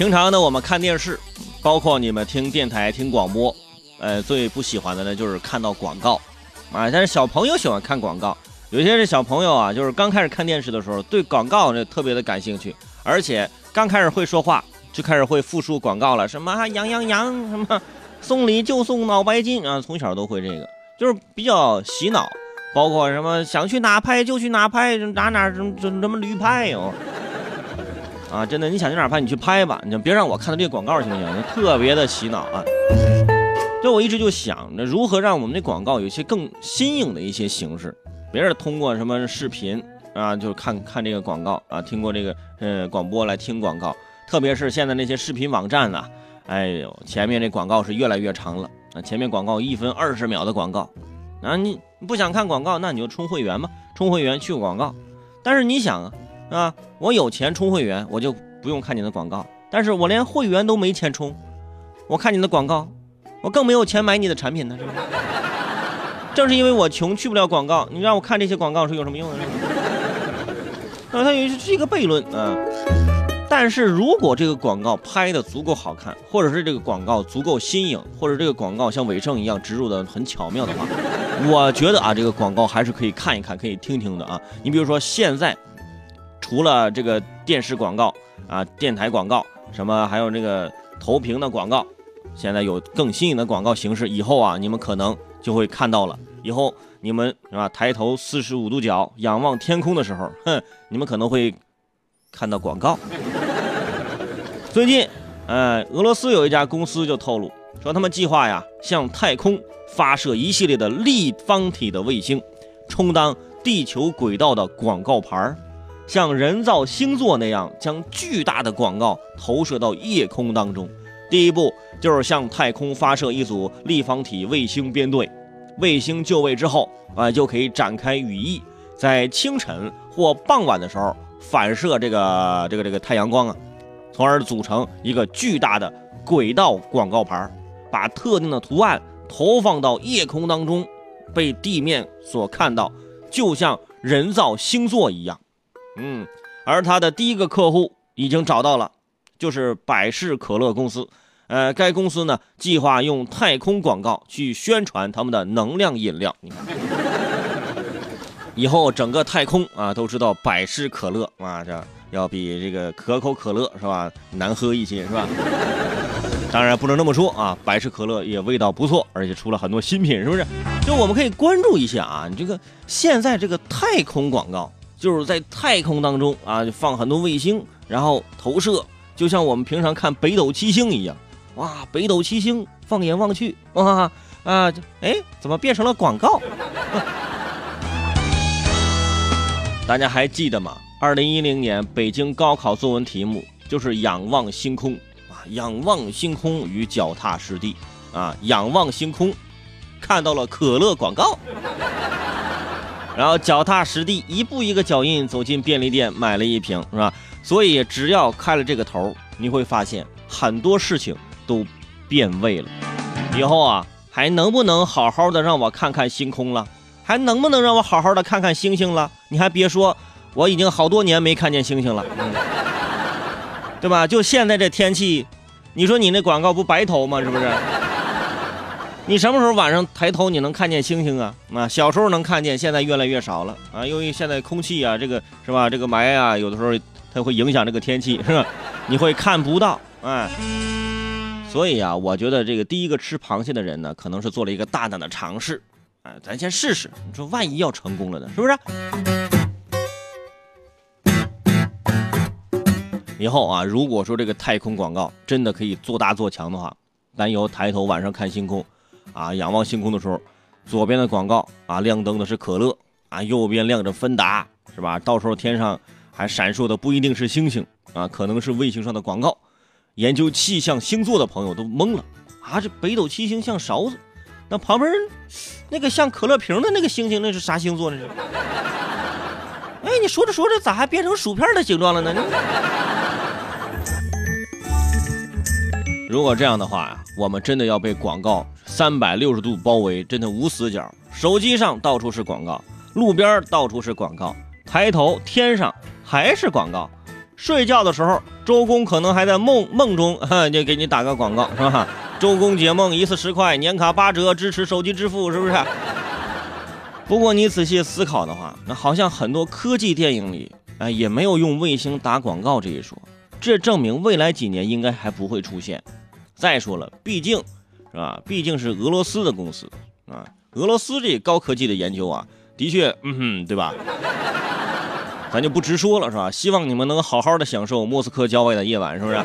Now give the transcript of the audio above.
平常呢，我们看电视，包括你们听电台、听广播，呃，最不喜欢的呢就是看到广告，啊，但是小朋友喜欢看广告。有些是小朋友啊，就是刚开始看电视的时候，对广告呢特别的感兴趣，而且刚开始会说话，就开始会复述广告了，什么羊羊羊，什么送礼就送脑白金啊，从小都会这个，就是比较洗脑。包括什么想去哪拍就去哪拍，哪哪怎怎怎么驴拍哟？啊，真的，你想去哪拍你去拍吧，你就别让我看到这个广告行不行？特别的洗脑啊！就我一直就想着如何让我们这广告有一些更新颖的一些形式，别是通过什么视频啊，就看看这个广告啊，听过这个呃广播来听广告，特别是现在那些视频网站啊，哎呦，前面这广告是越来越长了啊，前面广告一分二十秒的广告。啊，你不想看广告，那你就充会员嘛，充会员去广告。但是你想啊，啊，我有钱充会员，我就不用看你的广告。但是我连会员都没钱充，我看你的广告，我更没有钱买你的产品呢，是吧？正是因为我穷，去不了广告，你让我看这些广告是有什么用呢？啊，它是一个悖论啊。但是如果这个广告拍的足够好看，或者是这个广告足够新颖，或者这个广告像伟盛一样植入的很巧妙的话，我觉得啊，这个广告还是可以看一看，可以听听的啊。你比如说现在，除了这个电视广告啊、电台广告，什么还有这个投屏的广告，现在有更新颖的广告形式。以后啊，你们可能就会看到了。以后你们是吧，抬头四十五度角仰望天空的时候，哼，你们可能会看到广告。最近，呃，俄罗斯有一家公司就透露说，他们计划呀向太空发射一系列的立方体的卫星，充当地球轨道的广告牌儿，像人造星座那样将巨大的广告投射到夜空当中。第一步就是向太空发射一组立方体卫星编队，卫星就位之后啊，就可以展开羽翼，在清晨或傍晚的时候反射这个这个这个太阳光啊。从而组成一个巨大的轨道广告牌，把特定的图案投放到夜空当中，被地面所看到，就像人造星座一样。嗯，而他的第一个客户已经找到了，就是百事可乐公司。呃，该公司呢计划用太空广告去宣传他们的能量饮料。以后整个太空啊都知道百事可乐啊这。要比这个可口可乐是吧难喝一些是吧？当然不能这么说啊，百事可乐也味道不错，而且出了很多新品，是不是？就我们可以关注一下啊，你这个现在这个太空广告，就是在太空当中啊，就放很多卫星，然后投射，就像我们平常看北斗七星一样，哇，北斗七星，放眼望去，哇啊，哎，怎么变成了广告？大家还记得吗？二零一零年北京高考作文题目就是仰望星空啊，仰望星空与脚踏实地啊，仰望星空，看到了可乐广告，然后脚踏实地一步一个脚印走进便利店买了一瓶，是吧？所以只要开了这个头，你会发现很多事情都变味了。以后啊，还能不能好好的让我看看星空了？还能不能让我好好的看看星星了？你还别说。我已经好多年没看见星星了，对吧？就现在这天气，你说你那广告不白投吗？是不是？你什么时候晚上抬头你能看见星星啊？啊，小时候能看见，现在越来越少了啊！由于现在空气啊，这个是吧？这个霾啊，有的时候它会影响这个天气，是吧？你会看不到，哎。所以啊，我觉得这个第一个吃螃蟹的人呢，可能是做了一个大胆的尝试，哎，咱先试试，你说万一要成功了呢？是不是？以后啊，如果说这个太空广告真的可以做大做强的话，咱以后抬头晚上看星空，啊，仰望星空的时候，左边的广告啊亮灯的是可乐啊，右边亮着芬达，是吧？到时候天上还闪烁的不一定是星星啊，可能是卫星上的广告。研究气象星座的朋友都懵了啊，这北斗七星像勺子，那旁边那个像可乐瓶的那个星星，那是啥星座呢？哎，你说着说着咋还变成薯片的形状了呢？如果这样的话呀，我们真的要被广告三百六十度包围，真的无死角。手机上到处是广告，路边到处是广告，抬头天上还是广告，睡觉的时候周公可能还在梦梦中，就给你打个广告，是吧？周公解梦一次十块，年卡八折，支持手机支付，是不是？不过你仔细思考的话，那好像很多科技电影里，哎，也没有用卫星打广告这一说。这证明未来几年应该还不会出现。再说了，毕竟，是吧？毕竟是俄罗斯的公司啊，俄罗斯这高科技的研究啊，的确，嗯哼，对吧？咱就不直说了，是吧？希望你们能好好的享受莫斯科郊外的夜晚，是不是？